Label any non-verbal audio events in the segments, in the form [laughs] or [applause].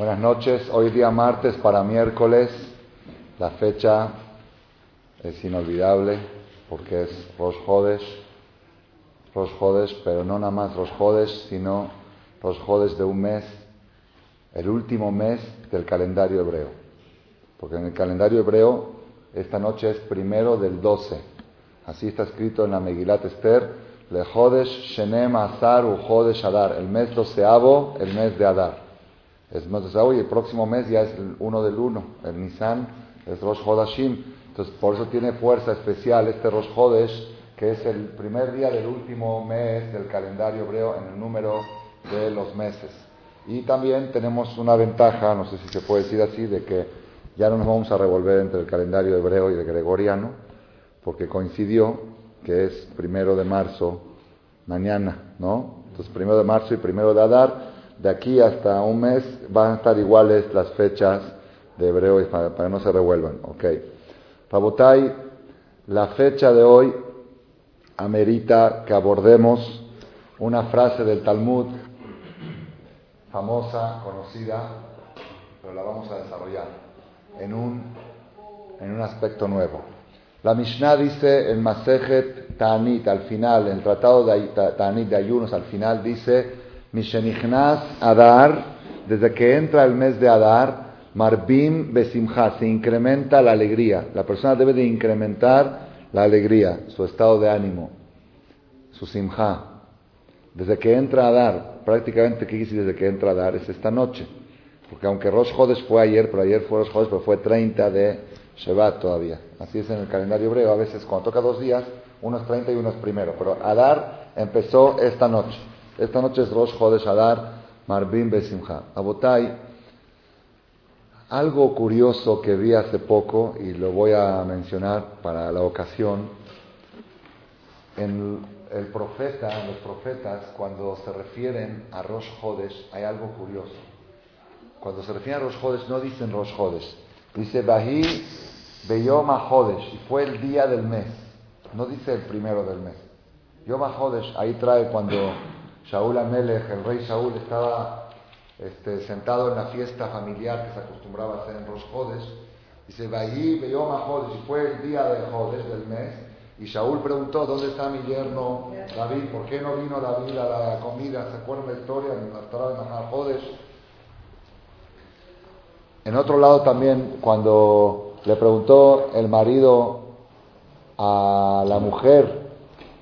Buenas noches, hoy día martes para miércoles, la fecha es inolvidable porque es Rosh Hodesh, pero no nada más Rosh sino Rosh de un mes, el último mes del calendario hebreo. Porque en el calendario hebreo esta noche es primero del 12. Así está escrito en la Megilat Esther, Le Hodesh Shenem Azar U Hodesh Adar, el mes doceavo, el mes de Adar. Es mes doceavo y el próximo mes ya es el 1 del 1, el Nisan, es Rosh Hodashim. Entonces por eso tiene fuerza especial este Rosh Hodesh, que es el primer día del último mes del calendario hebreo en el número de los meses. Y también tenemos una ventaja, no sé si se puede decir así, de que ya no nos vamos a revolver entre el calendario hebreo y el gregoriano, porque coincidió que es primero de marzo, mañana, ¿no? Entonces, primero de marzo y primero de Adar, de aquí hasta un mes van a estar iguales las fechas de hebreo para, que no se revuelvan, ¿ok? Rabotai, la fecha de hoy amerita que abordemos una frase del Talmud famosa, conocida, pero la vamos a desarrollar en un, en un aspecto nuevo. La Mishnah dice en Masejet Ta'anit, al final, el tratado de Ta'anit de ayunos, al final dice, Mishenichnas Adar, desde que entra el mes de Adar, Marbim Besimha, se incrementa la alegría. La persona debe de incrementar la alegría, su estado de ánimo, su simha. Desde que entra Adar, prácticamente, ¿qué dice desde que entra Adar? Es esta noche. Porque aunque Rosh Hodesh fue ayer, pero ayer fue Rosh Hodesh, pero fue 30 de Shevat todavía. Así es en el calendario hebreo. A veces cuando toca dos días, uno es 30 y uno primero. Pero Adar empezó esta noche. Esta noche es Rosh Hodesh Adar, Marbim Besimha. Abotai, algo curioso que vi hace poco, y lo voy a mencionar para la ocasión, en el profeta, los profetas, cuando se refieren a Rosh Hodesh, hay algo curioso. Cuando se refieren a Rosh Hodesh, no dicen Rosh Hodesh. Dice Bahí Beyom Hodesh, y fue el día del mes. No dice el primero del mes. Yom Hodesh, ahí trae cuando Shaul Amelech, el rey Shaul, estaba este, sentado en la fiesta familiar que se acostumbraba a hacer en Rosh Hodesh. Dice Bahí Beyom Hodesh, y fue el día de Hodesh, del mes. Y Shaul preguntó, ¿dónde está mi yerno David? ¿Por qué no vino David a la comida? ¿Se acuerdan la historia en la de Hodesh? En otro lado también, cuando le preguntó el marido a la mujer,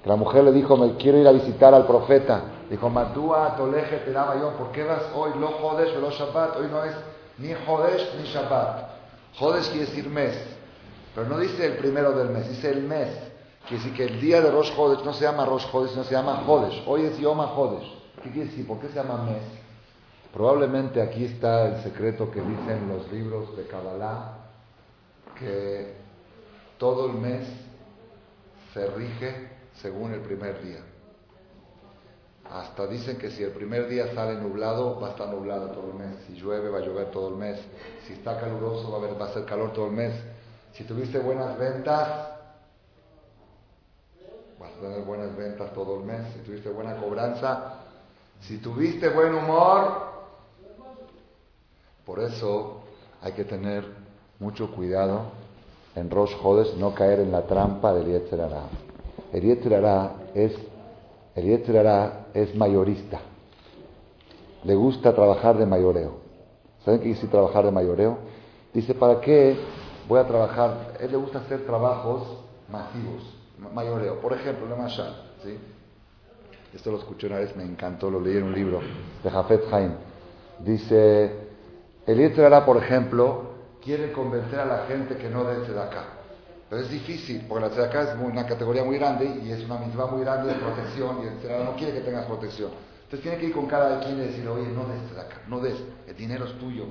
la mujer le dijo, me quiero ir a visitar al profeta. Dijo, Matúa Toleje yo, ¿por qué vas hoy? Lo Jodesh lo Shabbat. Hoy no es ni Jodesh ni Shabbat. Jodesh quiere decir mes. Pero no dice el primero del mes, dice el mes. Quiere decir que el día de Rosh Jodesh no se llama Rosh Jodesh, no se llama Jodesh. Hoy es Yom Jodesh. ¿Qué quiere decir? ¿Por qué se llama mes? Probablemente aquí está el secreto que dicen los libros de Kabbalah, que todo el mes se rige según el primer día. Hasta dicen que si el primer día sale nublado, va a estar nublado todo el mes. Si llueve, va a llover todo el mes. Si está caluroso, va a, ser calor todo el mes. Si tuviste buenas ventas, vas a tener buenas ventas todo el mes. Si tuviste buena cobranza, si tuviste buen humor, por eso hay que tener mucho cuidado en Rosh Hodes, no caer en la trampa del Yetzer Hará. El Yetzer Hará es, el Yetzer Hará es mayorista. Le gusta trabajar de mayoreo. ¿Saben qué dice trabajar de mayoreo? Dice, ¿para qué voy a trabajar? Él le gusta hacer trabajos masivos, mayoreo. Por ejemplo, la Mashal, ¿sí? Esto lo escuché una vez, me encantó, lo leí en un libro de Jafet Haim. Dice, el Yetzirah, por ejemplo, quiere convencer a la gente que no dé acá. Pero es difícil, porque la tzedakah es una categoría muy grande y es una misma muy grande de protección y el Yetzirah no quiere que tengas protección. Entonces tiene que ir con cada quien y decirle, oye, no des acá, no des, el dinero es tuyo.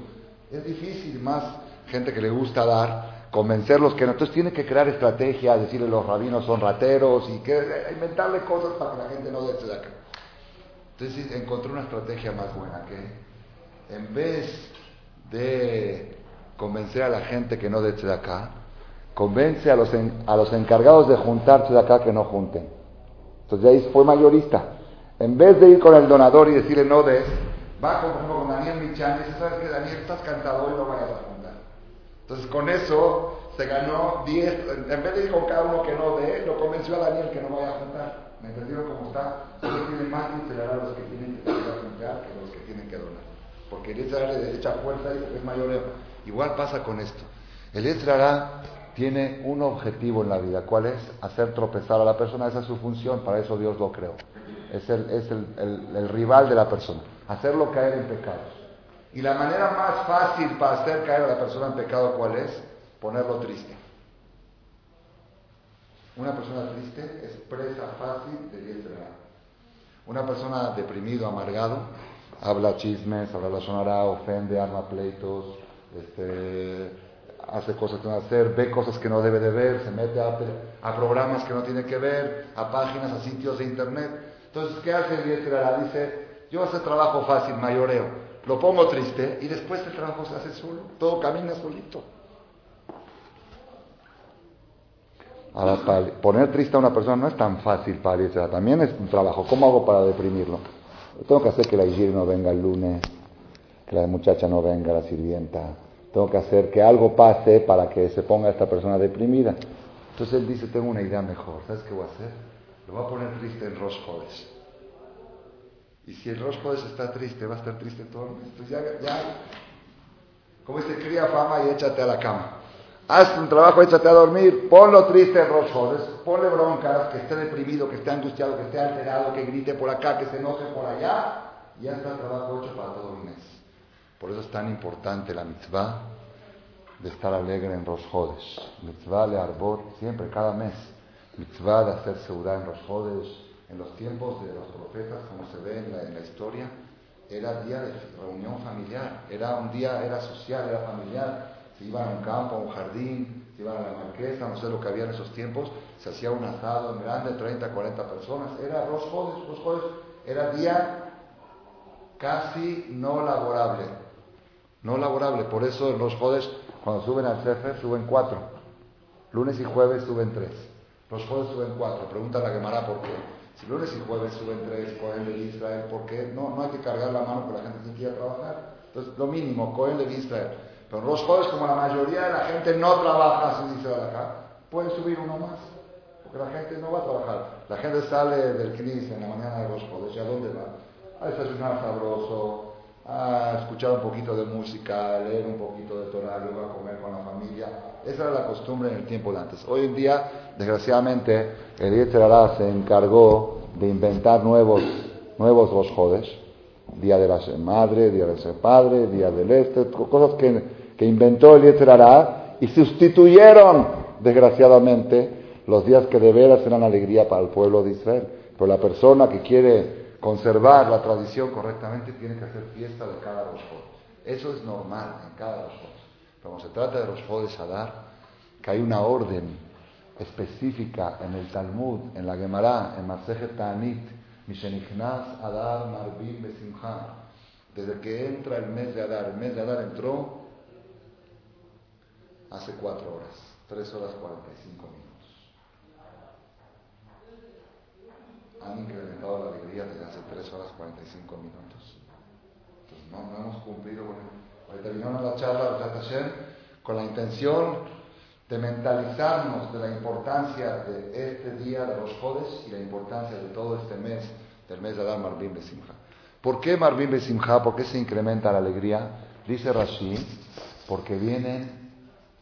Es difícil, más gente que le gusta dar, convencerlos que no. Entonces tiene que crear estrategias, decirle los rabinos son rateros y que inventarle cosas para que la gente no dé acá. Entonces encontré una estrategia más buena que en vez de convencer a la gente que no de acá, convence a los, a los encargados de juntarse de acá que no junten. Entonces ahí fue mayorista. En vez de ir con el donador y decirle no des, Va, por con Daniel Michan y dice, ¿sabes qué, Daniel? Estás cantado, hoy lo vayas a juntar. Entonces, con eso se ganó 10, en vez de ir con cada uno que no dé, lo convenció a Daniel que no vaya a juntar. ¿Me entendieron cómo está? Solo tiene más que a los que tienen que juntar que los que tienen que donar. Porque el Yetzirah le echa fuerza y es mayor. Igual pasa con esto. El Yetzirah tiene un objetivo en la vida. ¿Cuál es? Hacer tropezar a la persona. Esa es su función. Para eso Dios lo creó. Es el, es el, el rival de la persona. Hacerlo caer en pecados. Y la manera más fácil para hacer caer a la persona en pecado, ¿cuál es? Ponerlo triste. Una persona triste es presa fácil de Yetzirah. Una persona deprimido, amargado, habla chismes, habla la sonará, ofende, arma pleitos, este, hace cosas que no hacer, ve cosas que no debe de ver, se mete a, programas que no tiene que ver, a páginas, a sitios de internet. Entonces, ¿qué hace el Dice, yo hace trabajo fácil, mayoreo, lo pongo triste y después el trabajo se hace solo, todo camina solito. Ahora, poner triste a una persona no es tan fácil para irse, también es un trabajo. ¿Cómo hago para deprimirlo? Tengo que hacer que la higiene no venga el lunes, que la muchacha no venga, la sirvienta. Tengo que hacer que algo pase para que se ponga esta persona deprimida. Entonces él dice, tengo una idea mejor. ¿Sabes qué voy a hacer? Lo voy a poner triste en Rosh Y si el Rosh está triste, va a estar triste todo el mes. Entonces ya, ya como dice, cría fama y échate a la cama. Haz un trabajo, échate a dormir, ponlo triste en Rosjodes, ponle broncas, que esté deprimido, que esté angustiado, que esté alterado, que grite por acá, que se enoje por allá, y ya está el trabajo hecho para todo el mes. Por eso es tan importante la mitzvah de estar alegre en Rosjodes. Mitzvah le arbot siempre, cada mes. Mitzvah de hacer seguridad en Rosjodes. En los tiempos de los profetas, como se ve en la, historia, era día de reunión familiar, era un día, era social, era familiar se iban a un campo, a un jardín, se iban a la marquesa, no sé lo que había en esos tiempos, se hacía un asado en grande, 30, 40 personas, era los jueves, los jueves, era día casi no laborable, no laborable, por eso los jueves, cuando suben al Sefer, suben cuatro, lunes y jueves suben tres, los jueves suben cuatro, pregunta la quemará por qué. Si lunes y jueves suben tres, Cohen de Israel, ¿por qué? No, no hay que cargar la mano porque la gente ir a trabajar. Entonces, lo mínimo, Cohen de Israel. Pero los jueves, como la mayoría de la gente no trabaja, así dice acá, pueden subir uno más. Porque la gente no va a trabajar. La gente sale del CNIS en la mañana de los jueves. ¿Y a dónde va? A desayunar sabroso, a escuchar un poquito de música, a leer un poquito de Torah, luego a comer con la familia. Esa era la costumbre en el tiempo de antes. Hoy en día, desgraciadamente, el Yetzirah se encargó de inventar nuevos, nuevos Rosh Día de la Madre, Día del Padre, Día del Este, cosas que que inventó el Yetzirah y sustituyeron, desgraciadamente, los días que de veras eran alegría para el pueblo de Israel. Pero la persona que quiere conservar la tradición correctamente tiene que hacer fiesta de cada Rosh Eso es normal en cada Rosh Pero cuando se trata de Rosh Adar, que hay una orden específica en el Talmud, en la Gemara, en Masejet Ta'anit, Mishenichnas Adar Marbim Besimcha. Desde que entra el mes de Adar, el mes de Adar entró, hace cuatro horas, tres horas cuarenta y cinco minutos. Han incrementado la alegría desde hace tres horas cuarenta y cinco minutos. Entonces no, no hemos cumplido. Bueno, hoy terminamos la charla con la intención de mentalizarnos de la importancia de este día de los jodes y la importancia de todo este mes, del mes de Adán Marvin Besimha. ¿Por qué Marvin Besimha? ¿Por qué se incrementa la alegría? Dice Rashi, porque vienen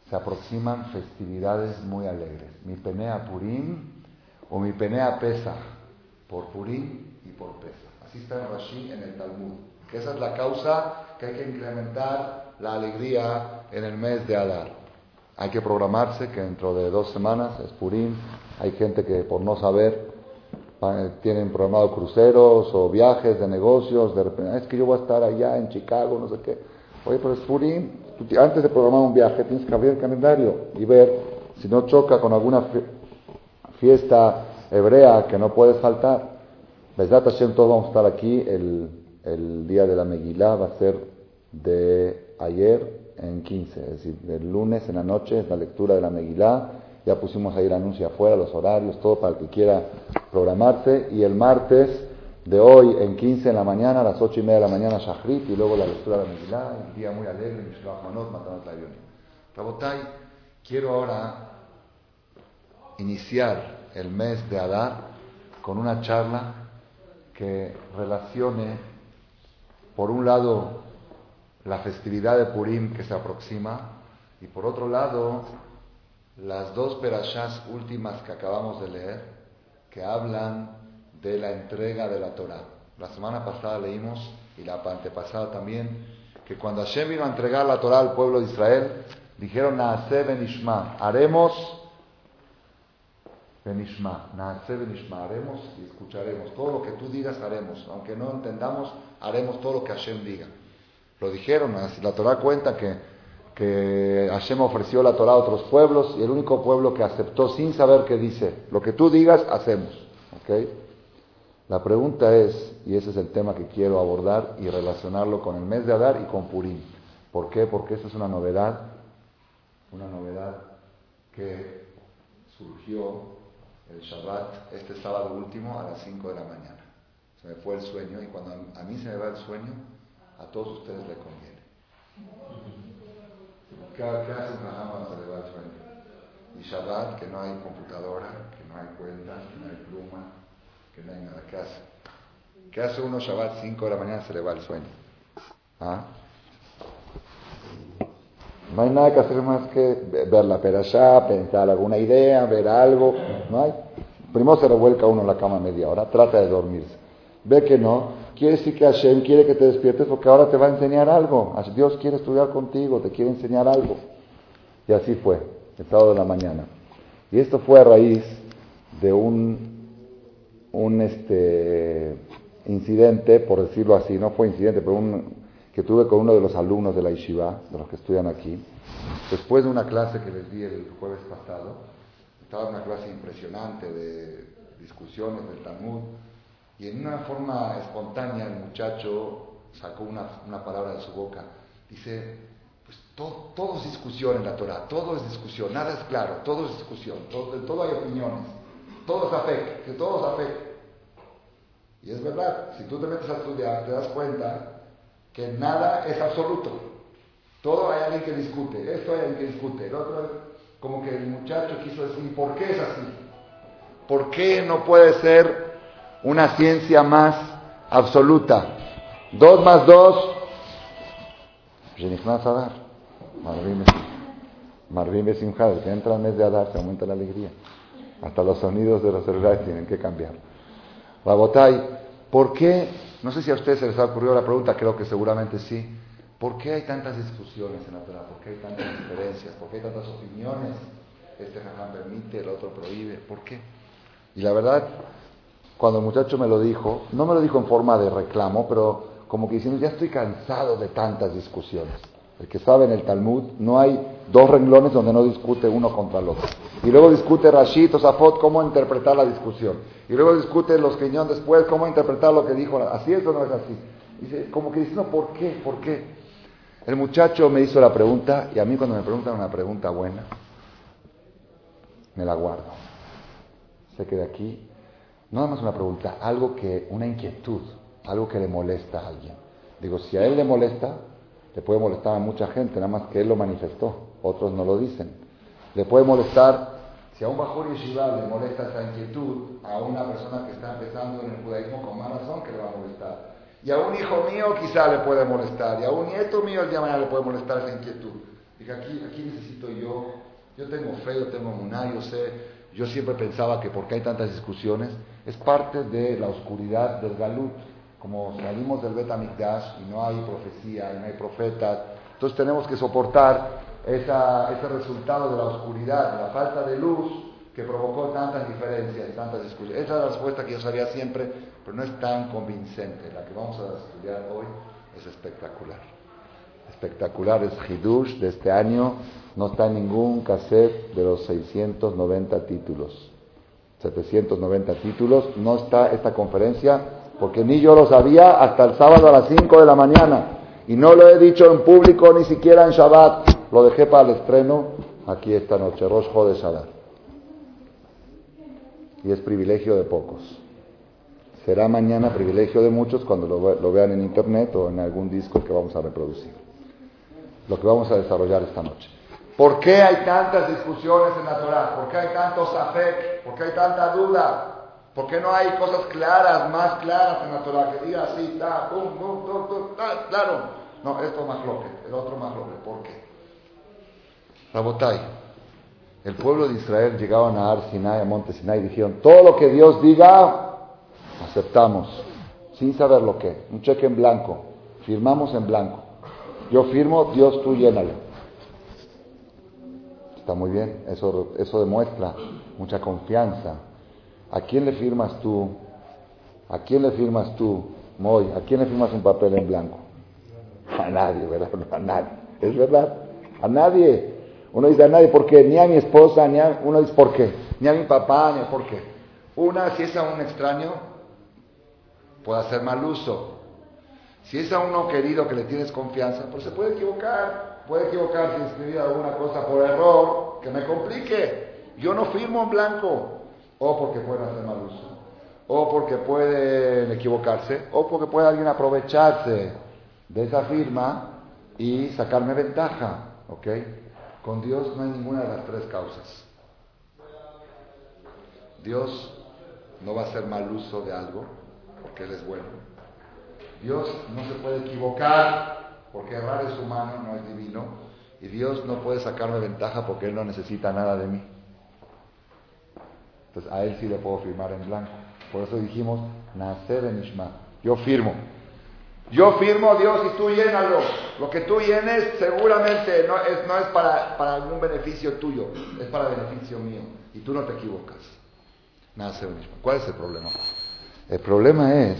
se aproximan festividades muy alegres. Mi penea Purim o mi penea Pesa, por Purim y por Pesa. Así está en Rashi en el Talmud. Que esa es la causa que hay que incrementar la alegría en el mes de Adar. Hay que programarse que dentro de dos semanas es Purim. Hay gente que por no saber tienen programado cruceros o viajes de negocios. De repente, ah, es que yo voy a estar allá en Chicago, no sé qué. Oye, pero es Purim, antes de programar un viaje tienes que abrir el calendario y ver si no choca con alguna fiesta hebrea que no puedes faltar. Besat Hashem, todos vamos a estar aquí. El, el día de la Megilá va a ser de ayer en 15, es decir, del lunes en la noche es la lectura de la Megilá. Ya pusimos ahí el anuncio afuera, los horarios, todo para el que quiera programarse. Y el martes de hoy en 15 en la mañana, a las 8 y media de la mañana, Shachrit, y luego la lectura de la Megillah, un día muy alegre, Mishloach Manot, Matanot Rabotai, quiero ahora iniciar el mes de Adar con una charla que relacione, por un lado, la festividad de Purim que se aproxima, y por otro lado, las dos perashas últimas que acabamos de leer, que hablan de la entrega de la Torah. La semana pasada leímos, y la antepasada también, que cuando Hashem vino a entregar la Torah al pueblo de Israel, dijeron, Naase benishma, haremos benishma, Naase benishma, haremos y escucharemos. Todo lo que tú digas haremos, aunque no entendamos, haremos todo lo que Hashem diga. Lo dijeron, la Torah cuenta que, que Hashem ofreció la Torah a otros pueblos y el único pueblo que aceptó sin saber qué dice, lo que tú digas, hacemos. ¿okay? La pregunta es, y ese es el tema que quiero abordar y relacionarlo con el mes de Adar y con Purim. ¿Por qué? Porque esa es una novedad, una novedad que surgió el Shabbat, este sábado último, a las 5 de la mañana. Se me fue el sueño y cuando a mí se me va el sueño, a todos ustedes les conviene. ¿Qué, hace un cuando se le va el sueño? Y Shabbat, que no hay computadora, que no hay cuentas, que no hay pluma, que no hay nada. ¿Qué hace? ¿Qué hace uno Shabbat 5 de la mañana se le va el sueño? ¿Ah? No hay nada que hacer más que ver la perashá, pensar alguna idea, ver algo. No hay. Primero se revuelca uno en la cama media hora, trata de dormirse. Ve que no, quiere decir que Hashem quiere que te despiertes porque ahora te va a enseñar algo. Dios quiere estudiar contigo, te quiere enseñar algo. Y así fue, el sábado de la mañana. Y esto fue a raíz de un un este, incidente, por decirlo así, no fue incidente, pero un, que tuve con uno de los alumnos de la Yeshiva, de los que estudian aquí, después de una clase que les di el jueves pasado, estaba una clase impresionante de discusiones del Talmud, y en una forma espontánea el muchacho sacó una, palabra de su boca. Dice, pues todo, todo, es discusión en la Torah, todo es discusión, nada es claro, todo es discusión, todo, todo hay opiniones, todo es afecto, que todo es afecto. Y es verdad, si tú te metes a estudiar, te das cuenta que nada es absoluto. Todo hay alguien que discute, esto hay alguien que discute, el otro como que el muchacho quiso decir, ¿por qué es así? ¿Por qué no puede ser una ciencia más absoluta? Dos más dos, Adar. Marvin Besimhad, que entra el mes de Adar, se aumenta la alegría. Hasta los sonidos de los celulares tienen que cambiar. Rabotai, ¿por qué? No sé si a ustedes se les ha ocurrido la pregunta, creo que seguramente sí. ¿Por qué hay tantas discusiones en la Torah? ¿Por qué hay tantas diferencias? ¿Por qué hay tantas opiniones? Este jajam permite, el otro prohíbe. ¿Por qué? Y la verdad, cuando el muchacho me lo dijo, no me lo dijo en forma de reclamo, pero como que diciendo, ya estoy cansado de tantas discusiones. El que sabe en el Talmud, no hay dos renglones donde no discute uno contra el otro. Y luego discute Rashid o Safot cómo interpretar la discusión. Y luego discute los Quiñón después cómo interpretar lo que dijo. Así es o no es así. Dice, como que diciendo, ¿por qué? ¿Por qué? El muchacho me hizo la pregunta y a mí cuando me preguntan una pregunta buena, me la guardo. Sé que de aquí, no nada más una pregunta, algo que, una inquietud, algo que le molesta a alguien. Digo, si a él le molesta, le puede molestar a mucha gente, nada más que él lo manifestó, otros no lo dicen. Le puede molestar, si a un Bajor Yeshiva le molesta esa inquietud, a una persona que está empezando en el judaísmo con más razón que le va a molestar. Y a un hijo mío quizá le puede molestar, y a un nieto mío el día de mañana le puede molestar esa inquietud. Dije, aquí, aquí necesito yo, yo tengo fe, yo tengo muná, yo sé, yo siempre pensaba que porque hay tantas discusiones, es parte de la oscuridad del galut como salimos del Betamikdash y no hay profecía y no hay profetas, entonces tenemos que soportar ese resultado de la oscuridad, de la falta de luz que provocó tantas diferencias, tantas discusiones. Esa es la respuesta que yo sabía siempre, pero no es tan convincente. La que vamos a estudiar hoy es espectacular. Espectacular es Hidush de este año, no está en ningún cassette de los 690 títulos. 790 títulos, no está esta conferencia porque ni yo lo sabía hasta el sábado a las 5 de la mañana. Y no lo he dicho en público ni siquiera en Shabbat. Lo dejé para el estreno aquí esta noche, Rosh de Shabbat. Y es privilegio de pocos. será mañana privilegio de muchos cuando lo, vean en internet o en algún disco que vamos a reproducir. Lo que vamos a desarrollar esta noche. ¿Por qué hay tantas discusiones en la Torah? ¿Por qué hay tantos afek? ¿Por qué hay tanta duda? ¿Por qué no hay cosas claras, más claras en la Torah? Que diga así, está, pum, pum, pum, claro. No, esto más loque, el otro más loque. ¿Por qué? Rabotai, el pueblo de Israel llegaban a Ar Sinai, a Monte Sinai, y dijeron, todo lo que Dios diga, aceptamos, sin saber lo que, un cheque en blanco, firmamos en blanco. Yo firmo, Dios tú llénalo. Está muy bien, eso, eso demuestra mucha confianza. ¿A quién le firmas tú? ¿A quién le firmas tú, Moy? ¿A quién le firmas un papel en blanco? A nadie, ¿verdad? [laughs] A nadie. Es verdad. A nadie. Uno dice a nadie, ¿por qué? Ni a mi esposa, ni a... Uno dice, ¿por qué? Ni a mi papá, ni a por qué. Una, si es a un extraño, puede hacer mal uso. Si es a uno querido que le tienes confianza, pues se puede equivocar. Puede equivocarse y escribir alguna cosa por error que me complique. Yo no firmo en blanco. O porque pueden hacer mal uso. O porque pueden equivocarse. O porque puede alguien aprovecharse de esa firma y sacarme ventaja. ¿Ok? Con Dios no hay ninguna de las tres causas. Dios no va a hacer mal uso de algo porque Él es bueno. Dios no se puede equivocar porque errar es humano, no es divino. Y Dios no puede sacarme ventaja porque Él no necesita nada de mí. Entonces a Él sí le puedo firmar en blanco. Por eso dijimos, nacer en Ishma. Yo firmo. Yo firmo Dios y tú llénalo. Lo que tú llenes seguramente no es, no es para, para algún beneficio tuyo, es para beneficio mío. Y tú no te equivocas. Nada mismo. ¿Cuál es el problema? El problema es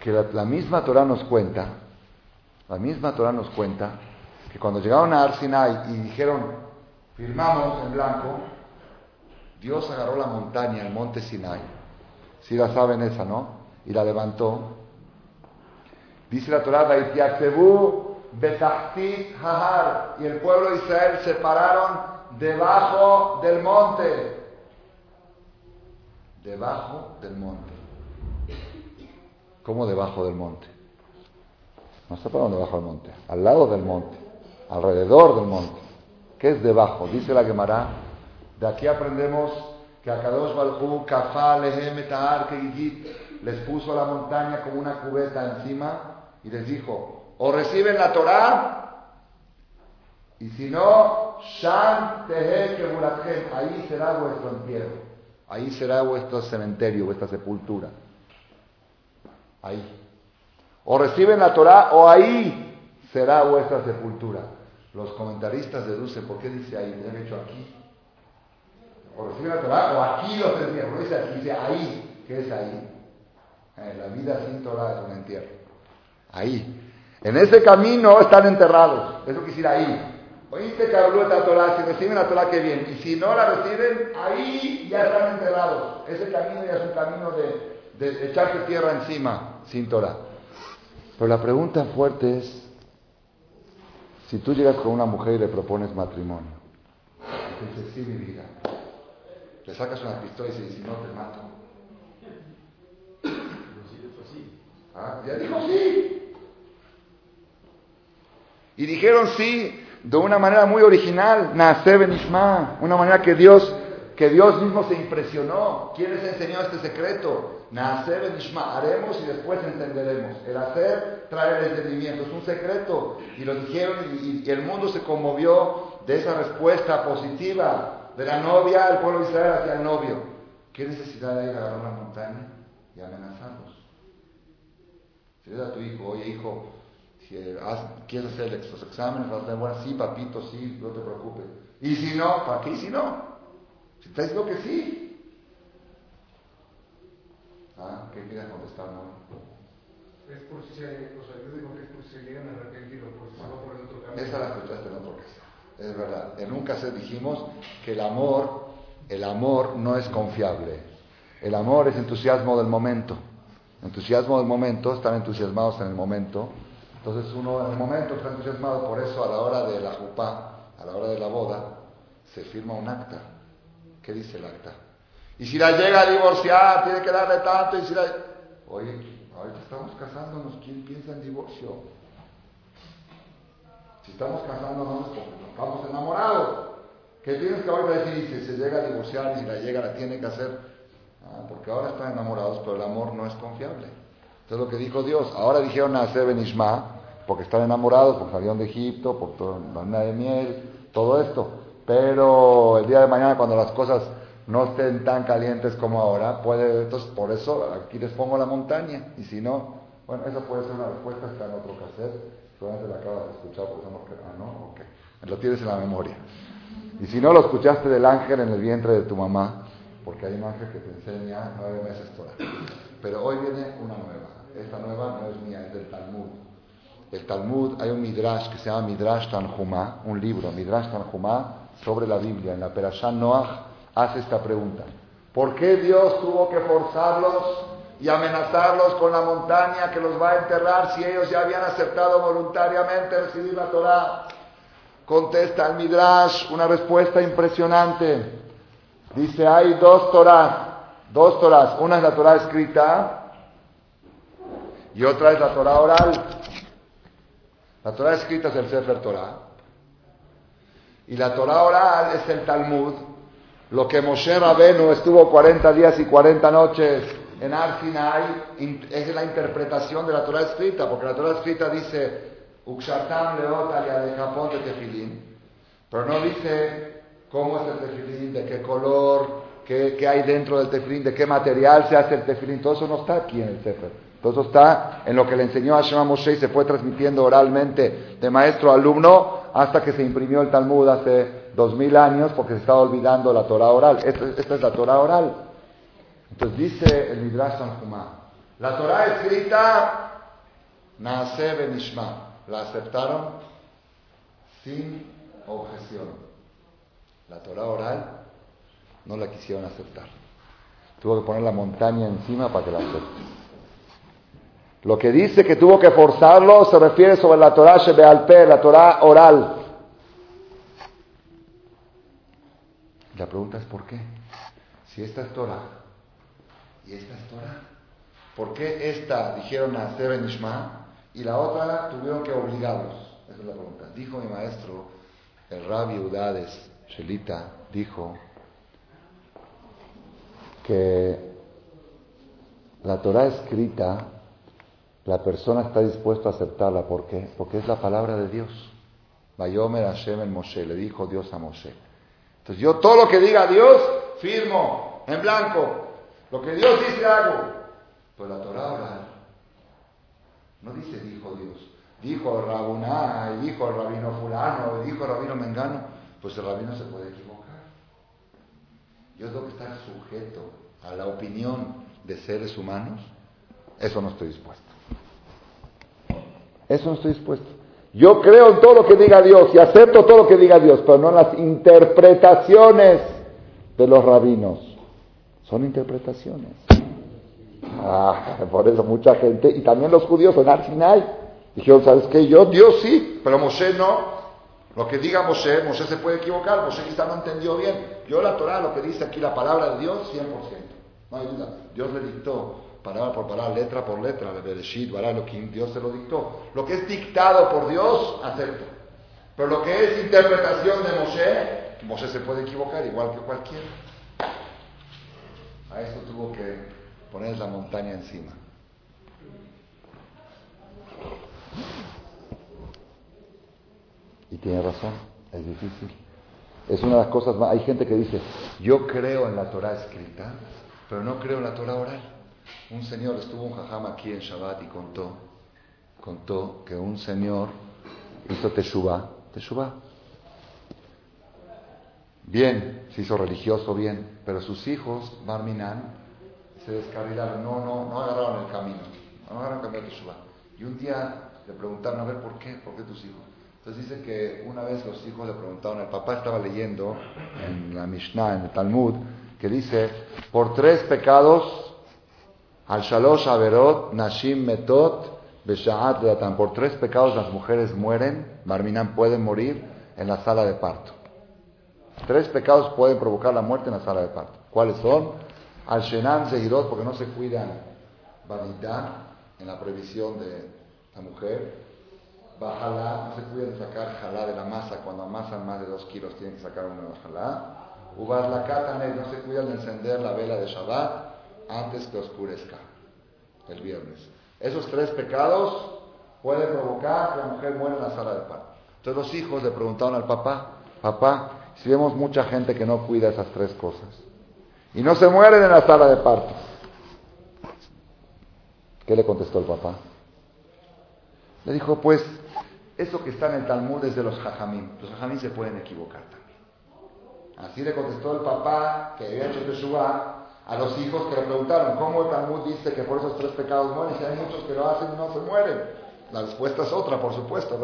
que la, misma Torah nos cuenta, la misma Torah nos cuenta, que cuando llegaron a Arsinai y dijeron, firmamos en blanco, Dios agarró la montaña, el monte Sinai, si la saben esa, ¿no? Y la levantó Dice la Torah, Hahar, y el pueblo de Israel se pararon debajo del monte. Debajo del monte. ¿Cómo debajo del monte? No está parando debajo del monte, al lado del monte, alrededor del monte. ¿Qué es debajo? Dice la Gemara. De aquí aprendemos que a Kadosh Balhu, Kafal, Lehem, que les puso la montaña como una cubeta encima y les dijo, o reciben la Torah, y si no, Shan ahí será vuestro entierro, ahí será vuestro cementerio, vuestra sepultura. Ahí. O reciben la Torah, o ahí será vuestra sepultura. Los comentaristas deducen, ¿por qué dice ahí? ¿Me han hecho aquí? O reciben la Torah, o aquí los entierro. Dice dice ahí. ¿Qué es ahí? Eh, la vida sin Torah es un entierro. Ahí. En ese camino están enterrados. Eso quisiera ahí. Oíste esta Torah, si reciben la Torah, qué bien. Y si no la reciben, ahí ya están enterrados. Ese camino ya es un camino de, de tierra encima sin Torah. Pero la pregunta fuerte es, si tú llegas con una mujer y le propones matrimonio, dices, sí, mi vida, le sacas una pistola y dices, si no, te mato. ¿Ah? Ya dijo sí. Y dijeron sí de una manera muy original, Nacer Benishma, una manera que Dios, que Dios mismo se impresionó. ¿Quién les enseñó este secreto? Nacer Benishma, haremos y después entenderemos. El hacer trae el entendimiento, es un secreto. Y lo dijeron y, el mundo se conmovió de esa respuesta positiva de la novia, el pueblo de Israel hacia el novio. ¿Qué necesidad hay de agarrar una montaña y amenazarlos? Si le a tu hijo, oye hijo, si quieres hacer los exámenes, vas a bueno, sí, papito, sí, no te preocupes. Y si no, ¿para qué? Y si no, si te diciendo que sí. ¿Ah? ¿Qué quieres contestar, no? Es por si se, o sea, yo digo que es por si se llegan a arrepentir o por si se va por el otro camino. Esa la escuchaste en otro caso. Es verdad. En un caso dijimos que el amor, el amor no es confiable. El amor es entusiasmo del momento. Entusiasmo del momento, están entusiasmados en el momento entonces uno en el momento está entusiasmado, por eso a la hora de la jupá, a la hora de la boda, se firma un acta. ¿Qué dice el acta? Y si la llega a divorciar, tiene que darle tanto. Y si la... Oye, ahorita estamos casándonos, ¿quién piensa en divorcio? Si estamos casándonos, porque estamos enamorados. ¿Qué tienes que ahorita decir? Si se llega a divorciar y si la llega, la tiene que hacer. Ah, porque ahora están enamorados, pero el amor no es confiable. Entonces lo que dijo Dios, ahora dijeron a Seben Ishma, porque están enamorados, porque salieron de Egipto, por toda la luna de miel, todo esto. Pero el día de mañana, cuando las cosas no estén tan calientes como ahora, puede, entonces por eso aquí les pongo la montaña, y si no, bueno, esa puede ser una respuesta, está en otro cassette, solamente la acabas de escuchar, porque no, ah, no, ok, lo tienes en la memoria. Y si no, lo escuchaste del ángel en el vientre de tu mamá, porque hay un ángel que te enseña nueve meses Torah. Pero hoy viene una nueva. Esta nueva no es mía, es del Talmud. El Talmud, hay un Midrash que se llama Midrash Tanjumá, un libro, Midrash Tanjumá, sobre la Biblia. En la Perashá Noach hace esta pregunta. ¿Por qué Dios tuvo que forzarlos y amenazarlos con la montaña que los va a enterrar si ellos ya habían aceptado voluntariamente recibir la Torah? Contesta el Midrash una respuesta impresionante. Dice, hay dos Torahs, dos Torahs. Una es la Torah escrita y otra es la Torah oral. La Torah escrita es el Sefer Torah. Y la Torah oral es el Talmud. Lo que Moshe Rabenu estuvo 40 días y 40 noches en Ar es la interpretación de la Torah escrita, porque la Torah escrita dice Ukshatam leotalia de Japón de tefilín, pero no dice cómo es el tefilín, de qué color, qué, qué, hay dentro del tefilín, de qué material se hace el tefilín, todo eso no está aquí en el Sefer. Eso está en lo que le enseñó a Shema Moshe y se fue transmitiendo oralmente de maestro a alumno hasta que se imprimió el Talmud hace dos mil años porque se estaba olvidando la Torah oral. Esta, es la Torah oral. Entonces dice el Midrash Tanjumá, la Torah escrita, Naase Benishma, la aceptaron sin objeción. La Torah oral no la quisieron aceptar. Tuvo que poner la montaña encima para que la acepten. Lo que dice que tuvo que forzarlo se refiere sobre la Torah Shebealpe, la Torah oral. La pregunta es ¿por qué? Si esta es Torah y esta es Torah, ¿por qué esta dijeron a Seben Ishma y la otra tuvieron que obligarlos? Esa es la pregunta. Dijo mi maestro, el Rabbi Udades Shelita, dijo que la Torah escrita la persona está dispuesta a aceptarla. ¿Por qué? Porque es la palabra de Dios. Vayomer Hashem en Moshe, le dijo Dios a Moshe. Entonces yo todo lo que diga Dios, firmo, en blanco. Lo que Dios dice hago. Pues la Torah oral. No dice dijo Dios. Dijo Rabuná, dijo el rabino fulano, dijo el rabino mengano. Pues el rabino se puede equivocar. Yo tengo que estar sujeto a la opinión de seres humanos. Eso no estoy dispuesto. Eso no estoy dispuesto. Yo creo en todo lo que diga Dios y acepto todo lo que diga Dios, pero no en las interpretaciones de los rabinos. Son interpretaciones. Ah, por eso mucha gente, y también los judíos en Arsinai, dijeron, ¿sabes qué? Yo, Dios sí, pero Moshe no. Lo que diga Moshe, Moshe se puede equivocar, Moshe quizá no entendió bien. Yo la Torah, lo que dice aquí la palabra de Dios, 100%. No hay duda. Dios le dictó palabra por palabra, letra por letra, lo que Dios se lo dictó. Lo que es dictado por Dios, acepto. Pero lo que es interpretación de Moshe, Moshe se puede equivocar igual que cualquiera. A eso tuvo que poner la montaña encima. Y tiene razón, es difícil. Es una de las cosas más. Hay gente que dice, yo creo en la Torah escrita, pero no creo en la Torah oral. Un señor estuvo un jajam aquí en Shabbat y contó, contó que un señor hizo teshuva, teshuva. Bien, se hizo religioso bien, pero sus hijos, Barminan, se descarrilaron, no, no, no agarraron el camino, no agarraron el camino de teshuva. Y un día le preguntaron, a ver, ¿por qué? ¿Por qué tus hijos? Entonces dice que una vez los hijos le preguntaron, el papá estaba leyendo en la Mishnah, en el Talmud, que dice, por tres pecados al Shalosh Averot, Nashim Metot, Beshaat Datan. Por tres pecados las mujeres mueren, Marminan pueden morir en la sala de parto. Tres pecados pueden provocar la muerte en la sala de parto. ¿Cuáles son? Al Shenan Zehirot, porque no se cuidan vanidad en la previsión de la mujer. Bajalá, no se cuidan de sacar jalá de la masa. Cuando amasan más de dos kilos tienen que sacar una jalá. Ubar la no se cuidan de encender la vela de Shabbat antes que oscurezca el viernes. Esos tres pecados pueden provocar que la mujer muera en la sala de parto. Entonces los hijos le preguntaron al papá, papá, si vemos mucha gente que no cuida esas tres cosas y no se mueren en la sala de parto, ¿qué le contestó el papá? Le dijo, pues, eso que está en el Talmud es de los jajamín. Los jajamín se pueden equivocar también. Así le contestó el papá que había hecho Teshuvah a los hijos que le preguntaron, ¿cómo el Talmud dice que por esos tres pecados mueren? Hay muchos que lo hacen y no se mueren. La respuesta es otra, por supuesto.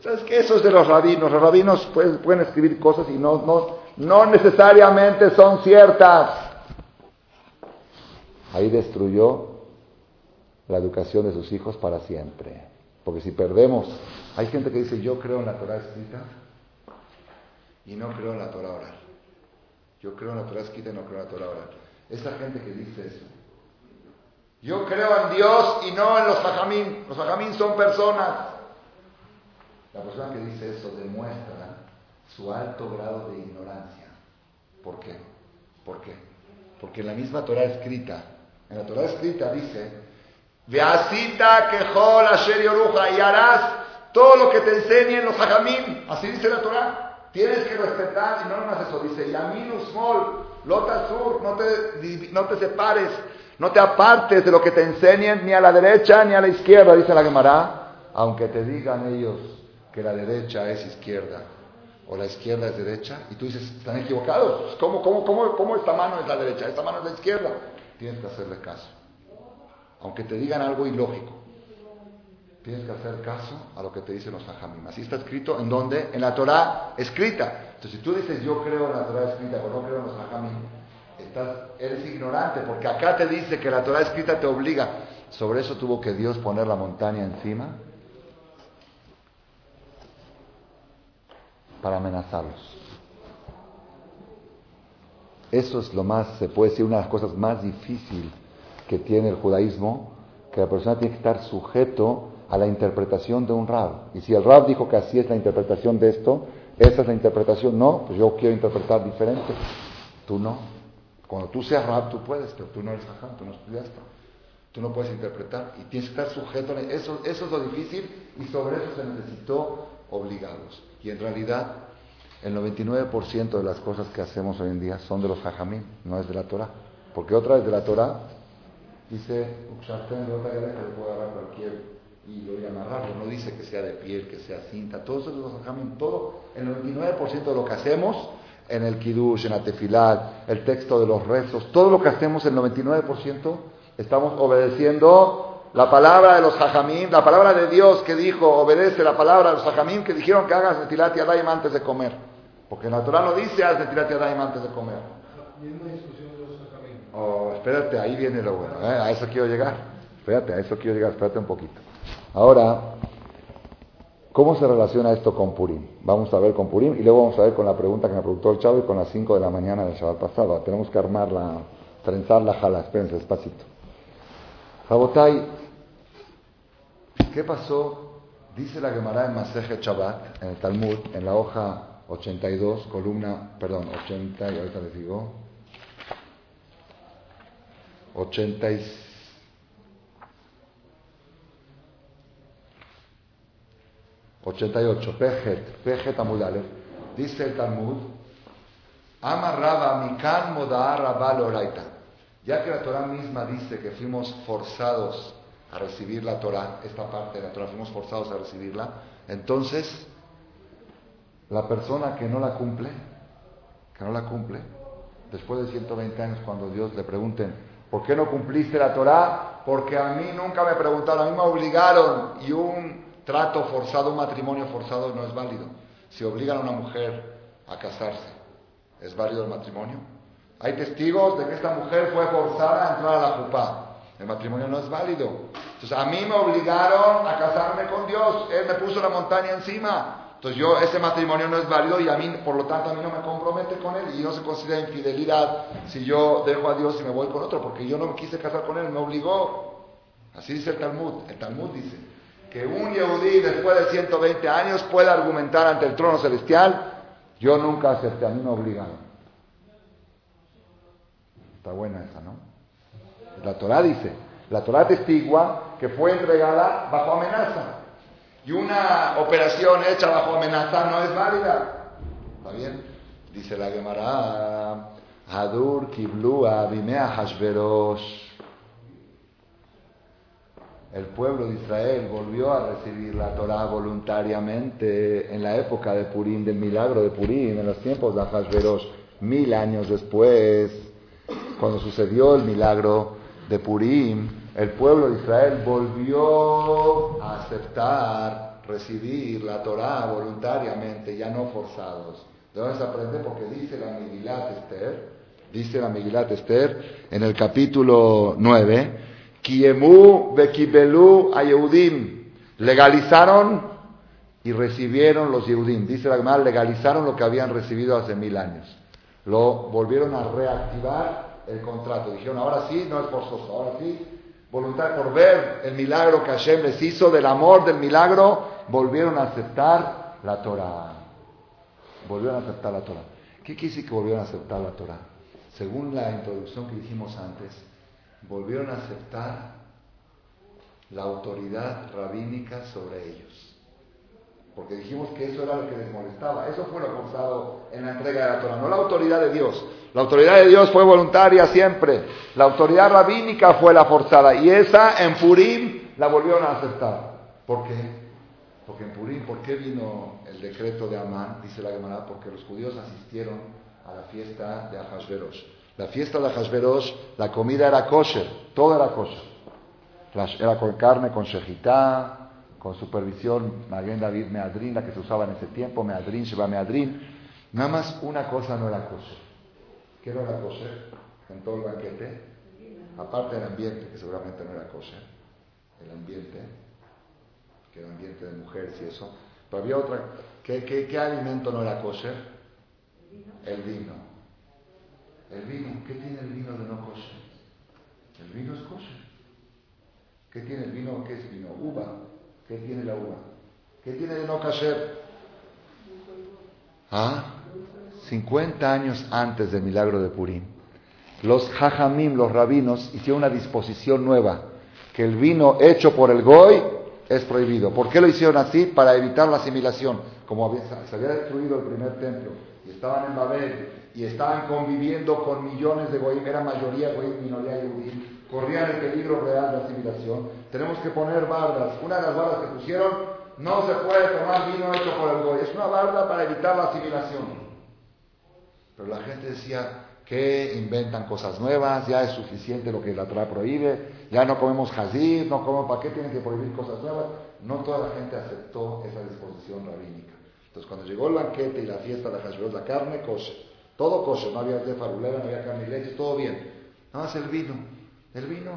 ¿Sabes qué? Eso es de los rabinos. Los rabinos pueden, pueden escribir cosas y no, no, no necesariamente son ciertas. Ahí destruyó la educación de sus hijos para siempre. Porque si perdemos, hay gente que dice, yo creo en la Torah escrita y no creo en la Torah oral. Yo creo en la Torah escrita y no creo en la Torah oral. Esa gente que dice eso. Yo creo en Dios y no en los fajamín. Los fajamín son personas. La persona que dice eso demuestra su alto grado de ignorancia. ¿Por qué? ¿Por qué? Porque en la misma Torah escrita, en la Torah escrita dice, Veasita quejol asher y harás todo lo que te enseñen los fajamín. Así dice la Torah. Tienes que respetar, y no más eso, dice, Yaminus Mol, Lota Sur, no te, no te separes, no te apartes de lo que te enseñen ni a la derecha ni a la izquierda, dice la Gemara, aunque te digan ellos que la derecha es izquierda o la izquierda es derecha, y tú dices, están equivocados, ¿cómo, cómo, cómo, cómo esta mano es la derecha, esta mano es la izquierda? Tienes que hacerle caso, aunque te digan algo ilógico. Tienes que hacer caso a lo que te dicen los hajamim. Así está escrito en donde? En la Torah escrita. Entonces, si tú dices yo creo en la Torah escrita, pero no creo en los hajamim, estás, eres ignorante, porque acá te dice que la Torah escrita te obliga. Sobre eso tuvo que Dios poner la montaña encima para amenazarlos. Eso es lo más, se puede decir, una de las cosas más difíciles que tiene el judaísmo, que la persona tiene que estar sujeto a la interpretación de un rab. Y si el rab dijo que así es la interpretación de esto, esa es la interpretación, no, pues yo quiero interpretar diferente. Tú no. Cuando tú seas rab, tú puedes, pero tú no eres ajá, tú no estudiaste. Tú no puedes interpretar y tienes que estar sujeto a eso. Eso es lo difícil y sobre eso se necesitó obligados. Y en realidad, el 99% de las cosas que hacemos hoy en día son de los jajamín, no es de la Torah. Porque otra vez de la Torah dice, de otra que le puede agarrar cualquier y lo amarrarlo. No dice que sea de piel, que sea cinta. Todo eso los todo, el 99% de lo que hacemos en el Kiddush, en la Tefilat, el texto de los rezos, todo lo que hacemos, el 99% estamos obedeciendo la palabra de los hajamim, la palabra de Dios que dijo, obedece la palabra de los hajamim que dijeron que hagas Netilat y Adaim antes de comer. Porque natural no dice haz Netilat y Adaim antes de comer. Oh, espérate, ahí viene lo bueno, ¿eh? a eso quiero llegar. Espérate, a eso quiero llegar, espérate un poquito. Ahora, ¿cómo se relaciona esto con Purim? Vamos a ver con Purim y luego vamos a ver con la pregunta que me preguntó el chavo y con las 5 de la mañana del Shabbat pasado. Tenemos que armar la, trenzar la jala, espérense despacito. Rabotai, ¿qué pasó? Dice la Gemara en Maseje Shabbat, en el Talmud, en la hoja 82, columna, perdón, 80, y ahorita les digo, 86. 88, Pejet, Pejet Amudale, dice el Talmud, Amarraba Mikan Oraita. Ya que la Torah misma dice que fuimos forzados a recibir la Torah, esta parte de la Torah, fuimos forzados a recibirla, entonces la persona que no la cumple, que no la cumple, después de 120 años, cuando Dios le pregunten, ¿por qué no cumpliste la Torah? Porque a mí nunca me preguntaron, a mí me obligaron y un trato forzado, matrimonio forzado no es válido. Si obligan a una mujer a casarse, ¿es válido el matrimonio? Hay testigos de que esta mujer fue forzada a entrar a la jupá. El matrimonio no es válido. Entonces a mí me obligaron a casarme con Dios. Él me puso la montaña encima. Entonces yo, ese matrimonio no es válido y a mí, por lo tanto, a mí no me compromete con él y no se considera infidelidad si yo dejo a Dios y me voy con otro, porque yo no me quise casar con él, me obligó. Así dice el Talmud. El Talmud dice que un Yehudí después de 120 años puede argumentar ante el trono celestial, yo nunca acepté, a mí me obligaron. Está buena esa, ¿no? La Torah dice, la Torah testigua que fue entregada bajo amenaza. Y una operación hecha bajo amenaza no es válida. ¿Está bien? Dice la Gemara, Hadur Kiblua Bimea Hashverosh. El pueblo de Israel volvió a recibir la Torah voluntariamente en la época de Purim, del milagro de Purim, en los tiempos de Hashverosh, mil años después, cuando sucedió el milagro de Purim, el pueblo de Israel volvió a aceptar, recibir la Torah voluntariamente, ya no forzados. ¿De dónde aprende? Porque dice la Megilat Esther, dice la Megilat Esther en el capítulo 9, Kiemu bekibelu a Yehudim, legalizaron y recibieron los Yehudim. Dice la Gemara, legalizaron lo que habían recibido hace mil años. Lo volvieron a reactivar el contrato. Dijeron, ahora sí, no es forzoso, ahora sí voluntad por ver el milagro que Hashem les hizo, del amor del milagro, volvieron a aceptar la Torah. Volvieron a aceptar la Torah. ¿Qué quiere que volvieron a aceptar la Torah? Según la introducción que dijimos antes, volvieron a aceptar la autoridad rabínica sobre ellos porque dijimos que eso era lo que les molestaba. Eso fue lo forzado en la entrega de la Torah, no la autoridad de Dios. La autoridad de Dios fue voluntaria siempre. La autoridad rabínica fue la forzada. Y esa en Purim la volvieron a aceptar. ¿Por qué? Porque en Purim, ¿por qué vino el decreto de Amán? Dice la Gemara, porque los judíos asistieron a la fiesta de Ahasverosh. La fiesta de Ahasverosh, la comida era kosher, todo era kosher. Era con carne, con shejitá, con supervisión Maguen David Meadrin, la que se usaba en ese tiempo, Meadrin, Sheba Meadrin. Nada más una cosa no era kosher. ¿Qué no era kosher en todo el banquete? Aparte del ambiente, que seguramente no era kosher, el ambiente, que era ambiente de mujeres y eso. Pero había otra. ¿Qué, qué, alimento no era kosher? El vino. El vino. ¿Qué tiene el vino de no kosher? El vino es kosher. ¿Qué tiene el vino? ¿Qué es vino? Uva. ¿Qué tiene la uva? ¿Qué tiene de no kasher? ¿Ah? 50 años antes del milagro de Purim, los hajamim, los rabinos, hicieron una disposición nueva, que el vino hecho por el goy es prohibido. ¿Por qué lo hicieron así? Para evitar la asimilación. Como se había destruido el primer templo y estaban en Babel y estaban conviviendo con millones de goyim, era mayoría goyim, minoría judía corrían el peligro real de asimilación, tenemos que poner bardas. Una de las bardas que pusieron, no se puede tomar vino hecho por el goy. Es una barda para evitar la asimilación. Pero la gente decía que inventan cosas nuevas, ya es suficiente lo que la Torah prohíbe, ya no comemos jazir, no comemos, ¿para qué tienen que prohibir cosas nuevas? No toda la gente aceptó esa disposición rabínica. Entonces cuando llegó el banquete y la fiesta de Hashverosh, la carne kosher, todo kosher, no había de farulera, no había leche, todo bien. Nada más el vino. El vino,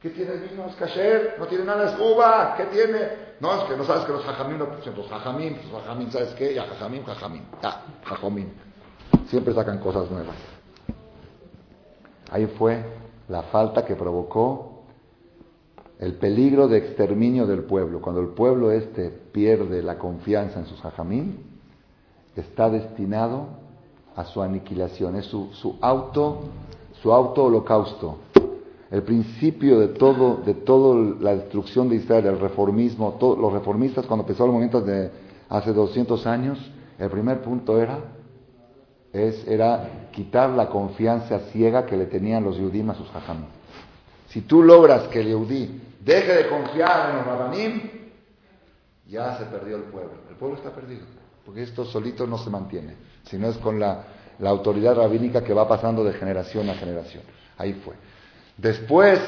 ¿qué tiene el vino? Es kasher, no tiene nada, es uva, ¿qué tiene? No, es que no sabes que los jajamín no los jajamín, los jajamín, ¿sabes qué? Ya, jajamín, jajamín, ya, jajamín. Siempre sacan cosas nuevas. Ahí fue la falta que provocó el peligro de exterminio del pueblo. Cuando el pueblo este pierde la confianza en sus jajamín, está destinado a su aniquilación, es su, su auto, su auto holocausto el principio de todo, de toda la destrucción de Israel, el reformismo, los reformistas cuando empezó el movimiento de hace 200 años, el primer punto era, es, era quitar la confianza ciega que le tenían los Yudim a sus hajamim. Si tú logras que el Yehudí deje de confiar en los rabanim, ya se perdió el pueblo. El pueblo está perdido, porque esto solito no se mantiene, sino es con la, la autoridad rabínica que va pasando de generación a generación. Ahí fue. Después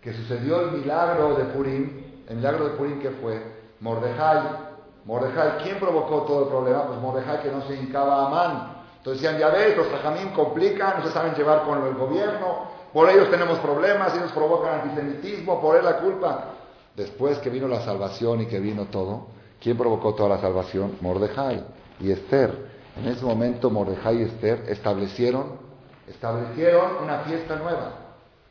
que sucedió el milagro de Purim, el milagro de Purim que fue Mordejai. Mordejai, ¿quién provocó todo el problema? Pues Mordejai que no se hincaba a Amán. Entonces decían, ya ves, los rajamín complican, no se saben llevar con el gobierno, por ellos tenemos problemas, ellos provocan antisemitismo, por él la culpa. Después que vino la salvación y que vino todo, ¿quién provocó toda la salvación? Mordejai y Esther. En ese momento Mordejai y Esther establecieron, establecieron una fiesta nueva,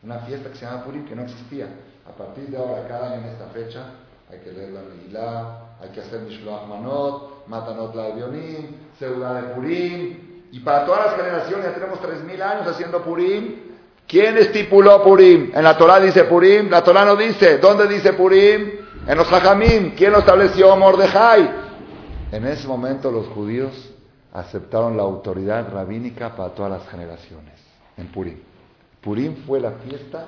una fiesta que se llama Purim que no existía. A partir de ahora, cada año en esta fecha, hay que leer la Megillah, hay que hacer Mishloach Manot, Matanot la Avionim, Seudá de Purim, y para todas las generaciones, ya tenemos 3.000 años haciendo Purim. ¿Quién estipuló Purim? En la Torah dice Purim, la Torah no dice. ¿Dónde dice Purim? En los Hajamim. ¿Quién lo estableció? Mordejai. En ese momento los judíos aceptaron la autoridad rabínica para todas las generaciones, en Purim. Purim fue la fiesta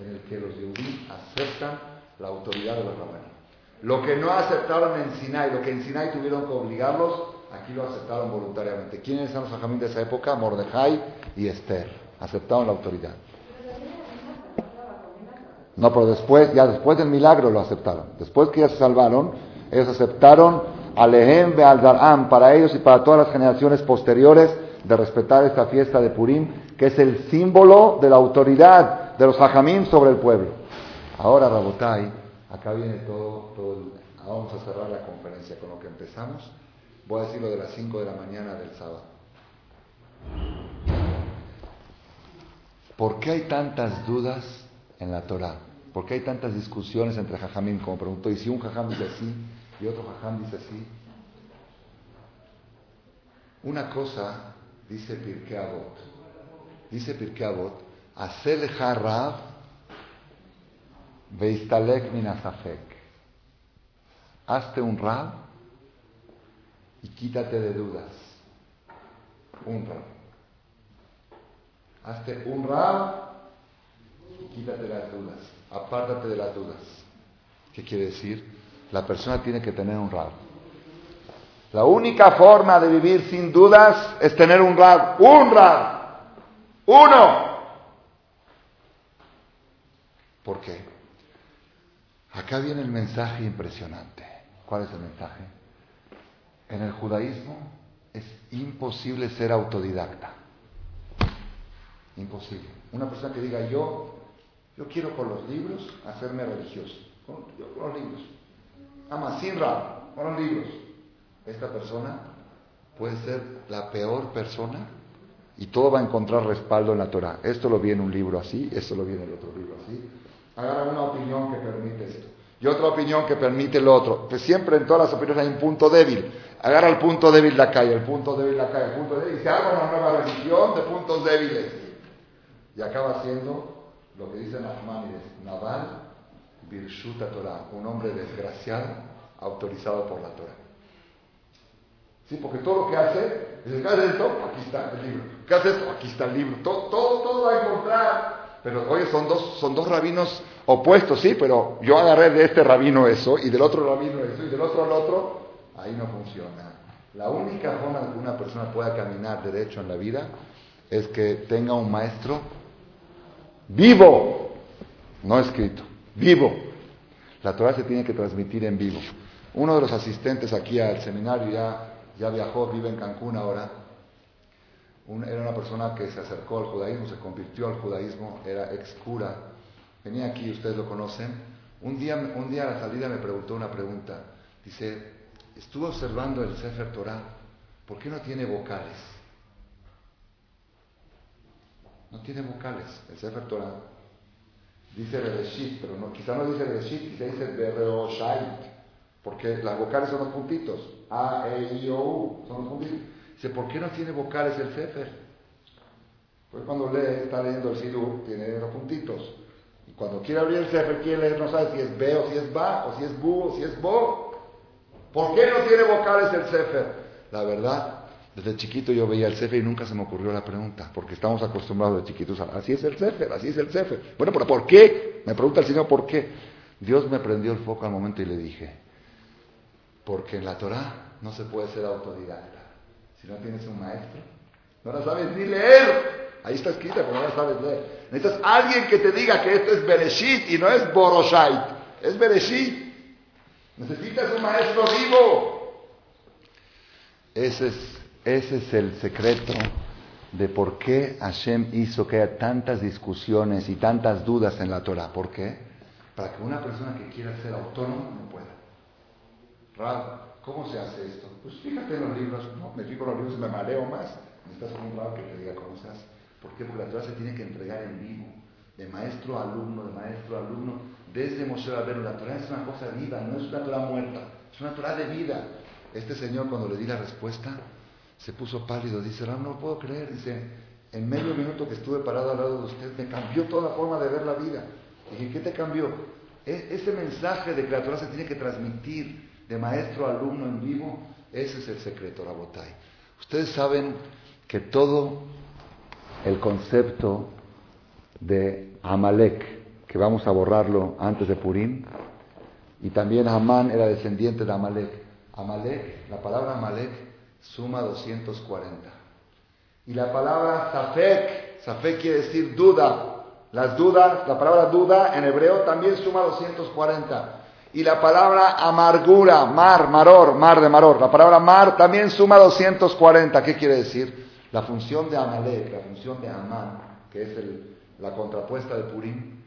en la que los judíos aceptan la autoridad de los rabanos. Lo que no aceptaron en Sinai, lo que en Sinai tuvieron que obligarlos, aquí lo aceptaron voluntariamente. ¿Quiénes eran los hajamim de esa época? Mordejai y Esther. Aceptaron la autoridad. No, pero después, ya después del milagro lo aceptaron. Después que ya se salvaron, ellos aceptaron Alehem Be'al para ellos y para todas las generaciones posteriores de respetar esta fiesta de Purim, que es el símbolo de la autoridad de los hajamim sobre el pueblo. Ahora, Rabotai, Acá viene todo, todo vamos a cerrar la conferencia con lo que empezamos. Voy a decir lo de las 5 de la mañana del sábado. ¿Por qué hay tantas dudas en la Torah? ¿Por qué hay tantas discusiones entre Jajamín? Como preguntó, y si un Jajam dice así y otro Jajam dice así. Una cosa dice Pirkei Avot. Dice Pirkei Avot, hacer Rab Veistalek minasafek. Hazte un rab y quítate de dudas. Un rab. Hazte un rab y quítate las dudas. Apártate de las dudas. ¿Qué quiere decir? La persona tiene que tener un rab. La única forma de vivir sin dudas es tener un rab. Un rab. Uno. ¿Por qué? Acá viene el mensaje impresionante. ¿Cuál es el mensaje? En el judaísmo es imposible ser autodidacta. Imposible. Una persona que diga yo, yo quiero con los libros hacerme religioso. Con, los libros. Ama sin con los libros. Esta persona puede ser la peor persona y todo va a encontrar respaldo en la Torah. Esto lo vi en un libro así, esto lo vi en el otro libro así. Agarra una opinión que permite esto. Y otra opinión que permite lo otro. Pues siempre en todas las opiniones hay un punto débil. Agarra el punto débil la calle, el punto débil la calle, el punto débil. Y se arma una nueva religión de puntos débiles. Y acaba siendo lo que dice Nachmanides, Naval Birshuta Torah, un hombre desgraciado autorizado por la Torah. Sí, porque todo lo que hace, dice, ¿qué hace esto? Aquí está el libro. ¿Qué hace esto? Aquí está el libro. Todo, todo, todo va a encontrar pero oye, son dos, son dos rabinos opuestos, sí, pero yo agarré de este rabino eso y del otro rabino eso y del otro al otro, ahí no funciona. La única forma que una persona pueda caminar derecho en la vida es que tenga un maestro vivo, no escrito, vivo. La Torah se tiene que transmitir en vivo. Uno de los asistentes aquí al seminario ya, viajó, vive en Cancún ahora, era una persona que se acercó al judaísmo, se convirtió al judaísmo, era ex cura. Venía aquí, ustedes lo conocen. Un día, un día a la salida me preguntó una pregunta. Dice, estuve observando el Sefer Torah, ¿por qué no tiene vocales? No tiene vocales el Sefer Torah. Dice Bereshit, pero no, quizá no dice Bereshit, quizá dice Bereoshait, porque las vocales son los puntitos. A, E, I, O, U, son los puntitos. Dice, ¿por qué no tiene vocales el Sefer? Pues cuando lee, está leyendo el Sidur, tiene los puntitos. Y cuando quiere abrir el Sefer, quiere leer, no sabe si es B o si es Ba, o si es Bu o si es Bo. ¿Por qué no tiene vocales el Sefer? La verdad, desde chiquito yo veía el Sefer y nunca se me ocurrió la pregunta, porque estamos acostumbrados de chiquitos a, así es el Sefer, así es el Sefer. Bueno, pero ¿por qué? Me pregunta el Señor, ¿por qué? Dios me prendió el foco al momento y le dije, porque en la Torah no se puede ser autodidacta. Si no tienes un maestro, no la sabes ni leer. Ahí está escrita, pero no la sabes leer. Necesitas alguien que te diga que esto es Bereshit y no es Boroshait. Es Bereshit. Necesitas un maestro vivo. Ese es, ese es el secreto de por qué Hashem hizo que haya tantas discusiones y tantas dudas en la Torah. ¿Por qué? Para que una persona que quiera ser autónomo no pueda. Rab, ¿cómo se hace esto? Pues fíjate en los libros, no, me fijo en los libros y me mareo más. Necesitas un Rab que te diga cómo se hace. ¿Por qué? Porque la Torah se tiene que entregar en vivo, de maestro a alumno, de maestro a alumno. Desde Moshe Rabbeinu, la Torah es una cosa viva, no es una Torah muerta, es una Torah de vida. Este señor cuando le di la respuesta se puso pálido, dice, no lo puedo creer, dice, en medio minuto que estuve parado al lado de usted me cambió toda forma de ver la vida. Dije, ¿qué te cambió? E, ese mensaje de que se tiene que transmitir de maestro a alumno en vivo, ese es el secreto, la botay. Ustedes saben que todo el concepto de Amalek, que vamos a borrarlo antes de Purim, y también Amán era descendiente de Amalek. Amalek, la palabra Amalek suma 240. Y la palabra Safek, Safek quiere decir duda. Las dudas, la palabra duda en hebreo también suma 240. Y la palabra amargura, mar, maror, mar de maror, la palabra mar también suma 240. ¿Qué quiere decir? La función de Amalek, la función de Amán, que es la contrapuesta de Purim,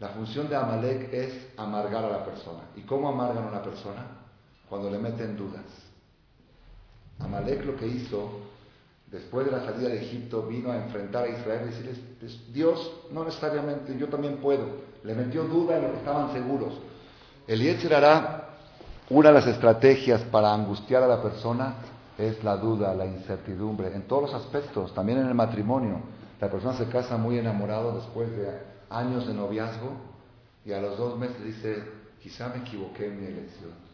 la función de Amalek es amargar a la persona. ¿Y cómo amargan a una persona? Cuando le meten dudas. Amalek lo que hizo, después de la salida de Egipto, vino a enfrentar a Israel y decirles, Dios, no necesariamente, yo también puedo. Le metió duda en lo que estaban seguros. El Yetzer una de las estrategias para angustiar a la persona es la duda, la incertidumbre, en todos los aspectos, también en el matrimonio. La persona se casa muy enamorado después de años de noviazgo y a los dos meses dice, quizá me equivoqué en mi elección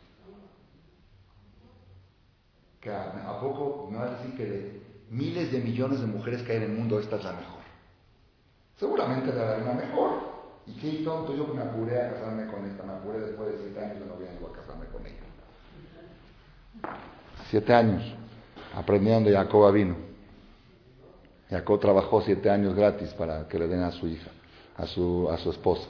que a, poco me va a decir que de miles de millones de mujeres que hay en el mundo, esta es la mejor. Seguramente la una mejor. Y qué tonto yo me apuré a casarme con esta, me apuré después de siete años de noviazgo a casarme con ella. Siete años, aprendiendo Jacob vino. Jacob trabajó siete años gratis para que le den a su hija, a su, a su esposa.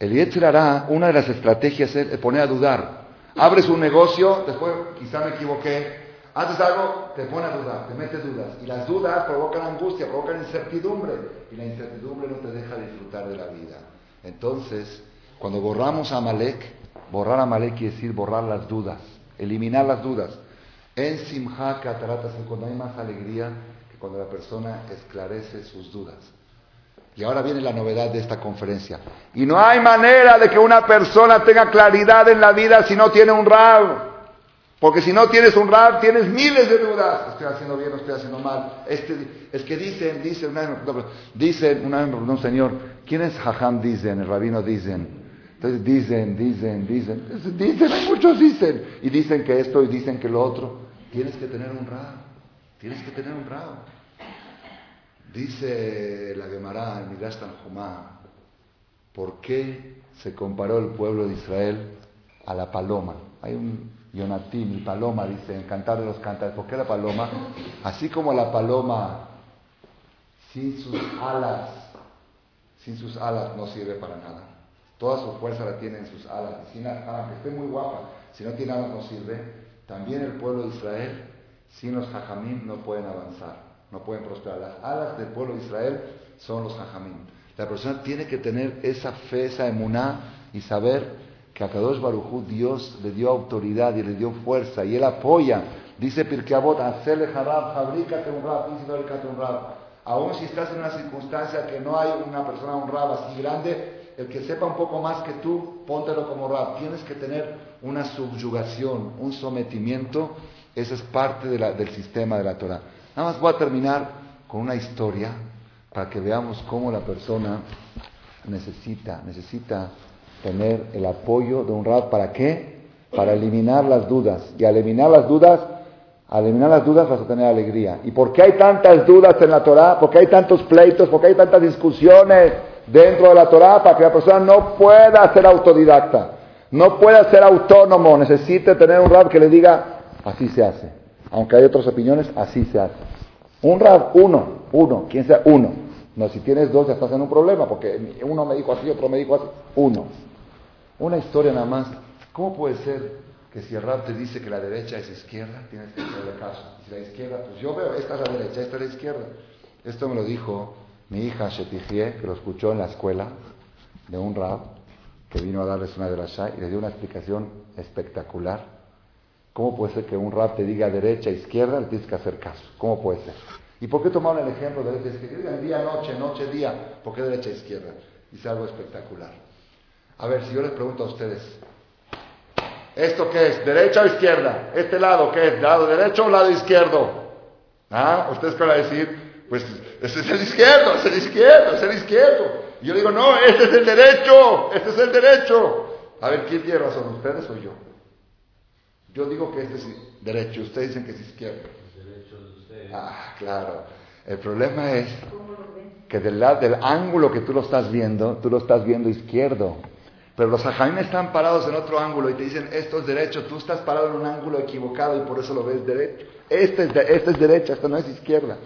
El Yetzer hará, una de las estrategias es poner a dudar. Abres un negocio, después quizá me equivoqué, haces algo, te pone a dudar, te mete dudas. Y las dudas provocan angustia, provocan incertidumbre. Y la incertidumbre no te deja disfrutar de la vida. Entonces, cuando borramos a Amalek, borrar a Amalek quiere decir borrar las dudas, eliminar las dudas. En Simha Kataratas, cuando hay más alegría que cuando la persona esclarece sus dudas. Y ahora viene la novedad de esta conferencia. Y no hay manera de que una persona tenga claridad en la vida si no tiene un rab. Porque si no tienes un rab, tienes miles de dudas. Estoy haciendo bien, estoy haciendo mal. Este, es que dicen, dicen, dicen, un señor, ¿quién es Jajam? Dicen, el rabino dicen. Entonces dicen, dicen, dicen, dicen, hay muchos dicen. Y dicen que esto y dicen que lo otro. Tienes que tener un rab. Tienes que tener un rab. Dice la Gemara en Midrash Tanjumá, ¿por qué se comparó el pueblo de Israel a la paloma? Hay un Yonatim, y paloma, dice, en Cantar de los Cantares. ¿Por qué la paloma? Así como la paloma sin sus alas, sin sus alas no sirve para nada. Toda su fuerza la tiene en sus alas. Sin, aunque esté muy guapa, si no tiene alas no sirve. También el pueblo de Israel, sin los hajamim, no pueden avanzar no pueden prosperar. Las alas del pueblo de Israel son los hajamim. La persona tiene que tener esa fe, esa emuná y saber que a Kadosh Barujú Dios le dio autoridad y le dio fuerza y él apoya. Dice Pirkei Avot, hacele harab, fabrícate un rab, un rab. Aún si estás en una circunstancia que no hay una persona, un así grande, el que sepa un poco más que tú, póntelo como rab. Tienes que tener una subyugación, un sometimiento. Esa es parte del sistema de la Torah. Nada más voy a terminar con una historia para que veamos cómo la persona necesita, necesita tener el apoyo de un rab. ¿Para qué? Para eliminar las dudas. Y al eliminar las dudas, eliminar las dudas vas a tener alegría. ¿Y por qué hay tantas dudas en la Torah? ¿Por qué hay tantos pleitos? ¿Por qué hay tantas discusiones dentro de la Torah? Para que la persona no pueda ser autodidacta, no pueda ser autónomo. Necesite tener un rab que le diga, así se hace aunque hay otras opiniones, así se hace. Un rab, uno, uno, quien sea uno. No, si tienes dos ya estás en un problema, porque uno me dijo así, otro me dijo así, uno. Una historia nada más. ¿Cómo puede ser que si el rap te dice que la derecha es izquierda, tienes que hacerle caso. Y si la izquierda, pues yo veo, esta es la derecha, esta es la izquierda. Esto me lo dijo mi hija Shetijie, que lo escuchó en la escuela de un rap, que vino a darles una de las y le dio una explicación espectacular. ¿Cómo puede ser que un rap te diga derecha, izquierda, le tienes que hacer caso? ¿Cómo puede ser? ¿Y por qué tomaron el ejemplo de derecha, izquierda? Día, noche, noche, día. ¿Por qué derecha, izquierda? Dice algo espectacular. A ver, si yo les pregunto a ustedes, ¿Esto qué es? ¿Derecha o izquierda? ¿Este lado qué es? ¿Lado derecho o lado izquierdo? ¿Ah? ¿Ustedes qué van a decir? Pues ese es el izquierdo, es el izquierdo, es el izquierdo. Y yo digo, no, este es el derecho, este es el derecho. A ver, ¿quién tiene razón? ¿Ustedes o yo? Yo digo que este es derecho, ustedes dicen que es izquierdo. Ah, claro. El problema es que del, lado, del ángulo que tú lo estás viendo, tú lo estás viendo izquierdo. Pero los ajamim están parados en otro ángulo y te dicen, esto es derecho, tú estás parado en un ángulo equivocado y por eso lo ves derecho. Este es, este es derecha, esto no es izquierda.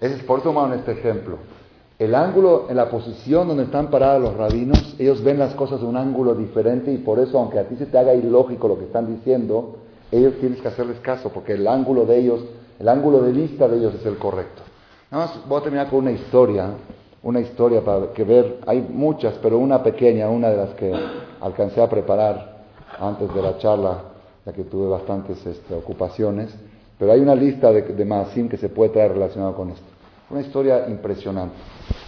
Ese es por tomar este ejemplo. El ángulo, en la posición donde están parados los rabinos, ellos ven las cosas de un ángulo diferente y por eso, aunque a ti se te haga ilógico lo que están diciendo, ellos tienes que hacerles caso, porque el ángulo de ellos, el ángulo de vista de ellos es el correcto. Nada más voy a terminar con una historia una historia para que ver, hay muchas, pero una pequeña, una de las que alcancé a preparar antes de la charla, ya que tuve bastantes este, ocupaciones, pero hay una lista de, de que se puede traer relacionado con esto. Una historia impresionante.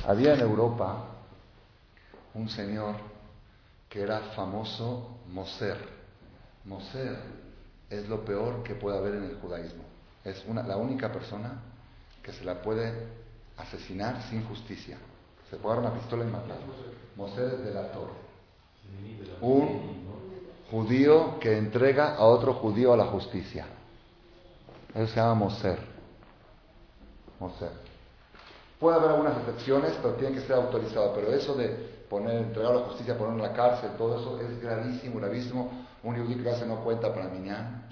Había en Europa un señor que era famoso Moser. Moser es lo peor que puede haber en el judaísmo. Es una, la única persona que se la puede asesinar sin justicia. Se puede dar una pistola y matar. Moser de la Torre. Un judío que entrega a otro judío a la justicia. Eso se llama Moser. Moser. Puede haber algunas excepciones, pero tiene que ser autorizado. Pero eso de poner, entregar a la justicia, poner en la cárcel, todo eso es gravísimo, gravísimo. Un judío que hace no cuenta para Miñán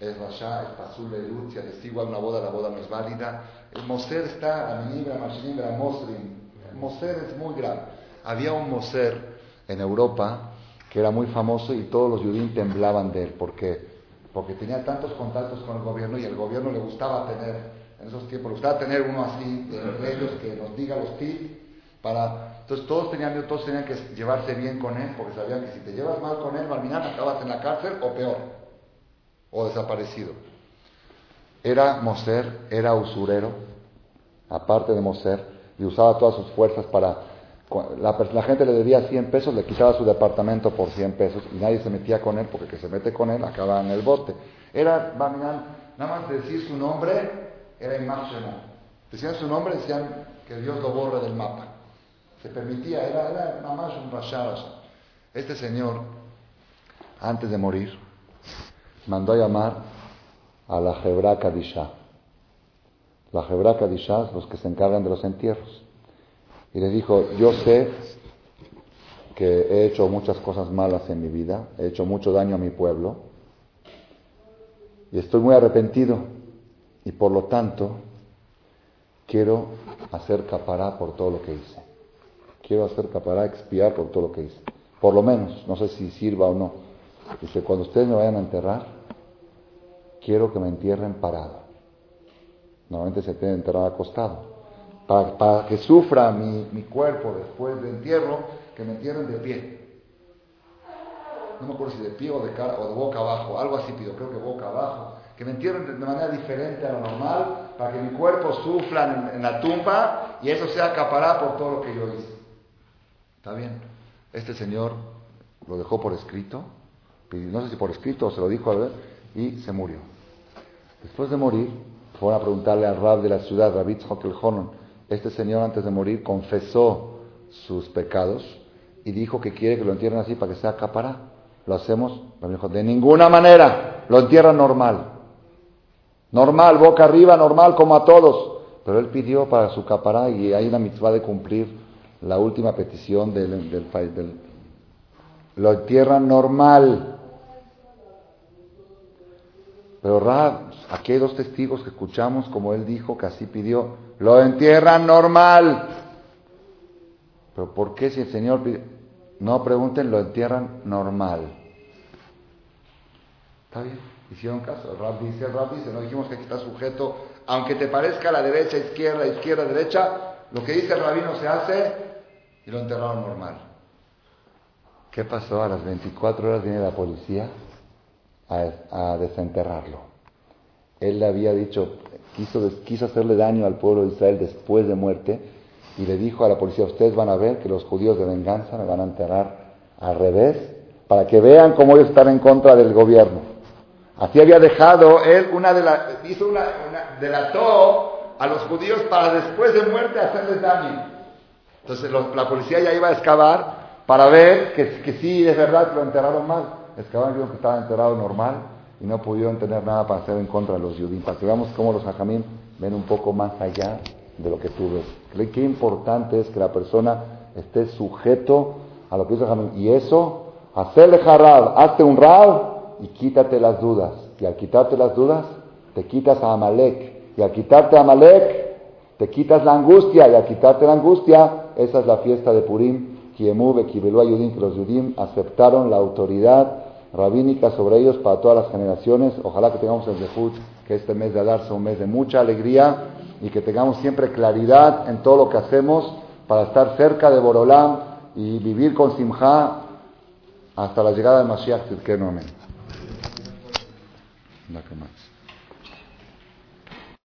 es Rasha, es Pasul de Lucia, igual una boda, la boda no es válida. El Moser está, Moser es muy grave. Había un Moser en Europa que era muy famoso y todos los judíos temblaban de él porque, porque tenía tantos contactos con el gobierno y el gobierno le gustaba tener, en esos tiempos, le gustaba tener uno así, de ellos que nos diga los tips para... Entonces todos tenían, todos tenían que llevarse bien con él porque sabían que si te llevas mal con él, mañana acabas en la cárcel o peor o desaparecido. Era Moser, era usurero, aparte de Moser, y usaba todas sus fuerzas para... La, gente le debía 100 pesos, le quitaba su departamento por 100 pesos y nadie se metía con él porque que se mete con él acaba en el bote. Era, nada más decir su nombre, era imágeno. Decían su nombre, decían que Dios lo borre del mapa. Se permitía, era, era nada más un rashad. Este señor, antes de morir, mandó a llamar a la Hebra Kadisha. La Hebra Kadisha los que se encargan de los entierros. Y les dijo, yo sé que he hecho muchas cosas malas en mi vida, he hecho mucho daño a mi pueblo, y estoy muy arrepentido, y por lo tanto quiero hacer capará por todo lo que hice. Quiero hacer capará, expiar por todo lo que hice. Por lo menos, no sé si sirva o no. Dice, cuando ustedes me vayan a enterrar, quiero que me entierren parado. Normalmente se tiene enterrado acostado. Para, que sufra mi, cuerpo después del entierro, que me entierren de pie. No me acuerdo si de pie o de, cara, o de boca abajo, algo así pido, creo que boca abajo. Que me entierren de, manera diferente a lo normal, para que mi cuerpo sufra en, la tumba y eso sea acaparado por todo lo que yo hice. ¿Está bien? Este señor lo dejó por escrito, no sé si por escrito o se lo dijo a ver, y se murió. Después de morir, fueron a preguntarle al rab de la ciudad, Rabbi Hokel Honon, este señor antes de morir confesó sus pecados y dijo que quiere que lo entierren así para que sea capará. ¿Lo hacemos? Me dijo, de ninguna manera, lo entierran normal. Normal, boca arriba, normal, como a todos. Pero él pidió para su capará y hay una mitzvah de cumplir la última petición del, del, del lo entierran normal. Pero Rab, aquí hay dos testigos que escuchamos como él dijo que así pidió. Lo entierran normal. Pero ¿por qué si el Señor pide? No pregunten, lo entierran normal. Está bien, hicieron caso. Rab dice, rab dice, no dijimos que aquí está sujeto, aunque te parezca la derecha, izquierda, izquierda, derecha, lo que dice el rabino se hace y lo enterraron normal. ¿Qué pasó? A las 24 horas viene la policía a, desenterrarlo. Él le había dicho, quiso, quiso hacerle daño al pueblo de Israel después de muerte y le dijo a la policía, ustedes van a ver que los judíos de venganza me van a enterrar al revés para que vean cómo ellos están en contra del gobierno. Así había dejado él una de las, hizo una, delató a los judíos para después de muerte hacerles daño. Entonces la policía ya iba a excavar para ver que, que sí es verdad que lo enterraron mal. Excavaron vieron que estaba enterrado normal y no pudieron tener nada para hacer en contra de los judíos. Para que cómo los hajamim ven un poco más allá de lo que tú ves. Qué importante es que la persona esté sujeto a lo que dice hajamim. Y eso, hacerle jarab, hazte un rab y quítate las dudas. Y al quitarte las dudas, te quitas a Amalek. Y al quitarte a Amalek, te quitas la angustia. Y al quitarte la angustia, esa es la fiesta de Purim. que los Yudim aceptaron la autoridad rabínica sobre ellos para todas las generaciones. Ojalá que tengamos el Zehut, que este mes de Adar sea un mes de mucha alegría y que tengamos siempre claridad en todo lo que hacemos para estar cerca de Borolam y vivir con Simha hasta la llegada de Mashiach Tzidkenu. Amén.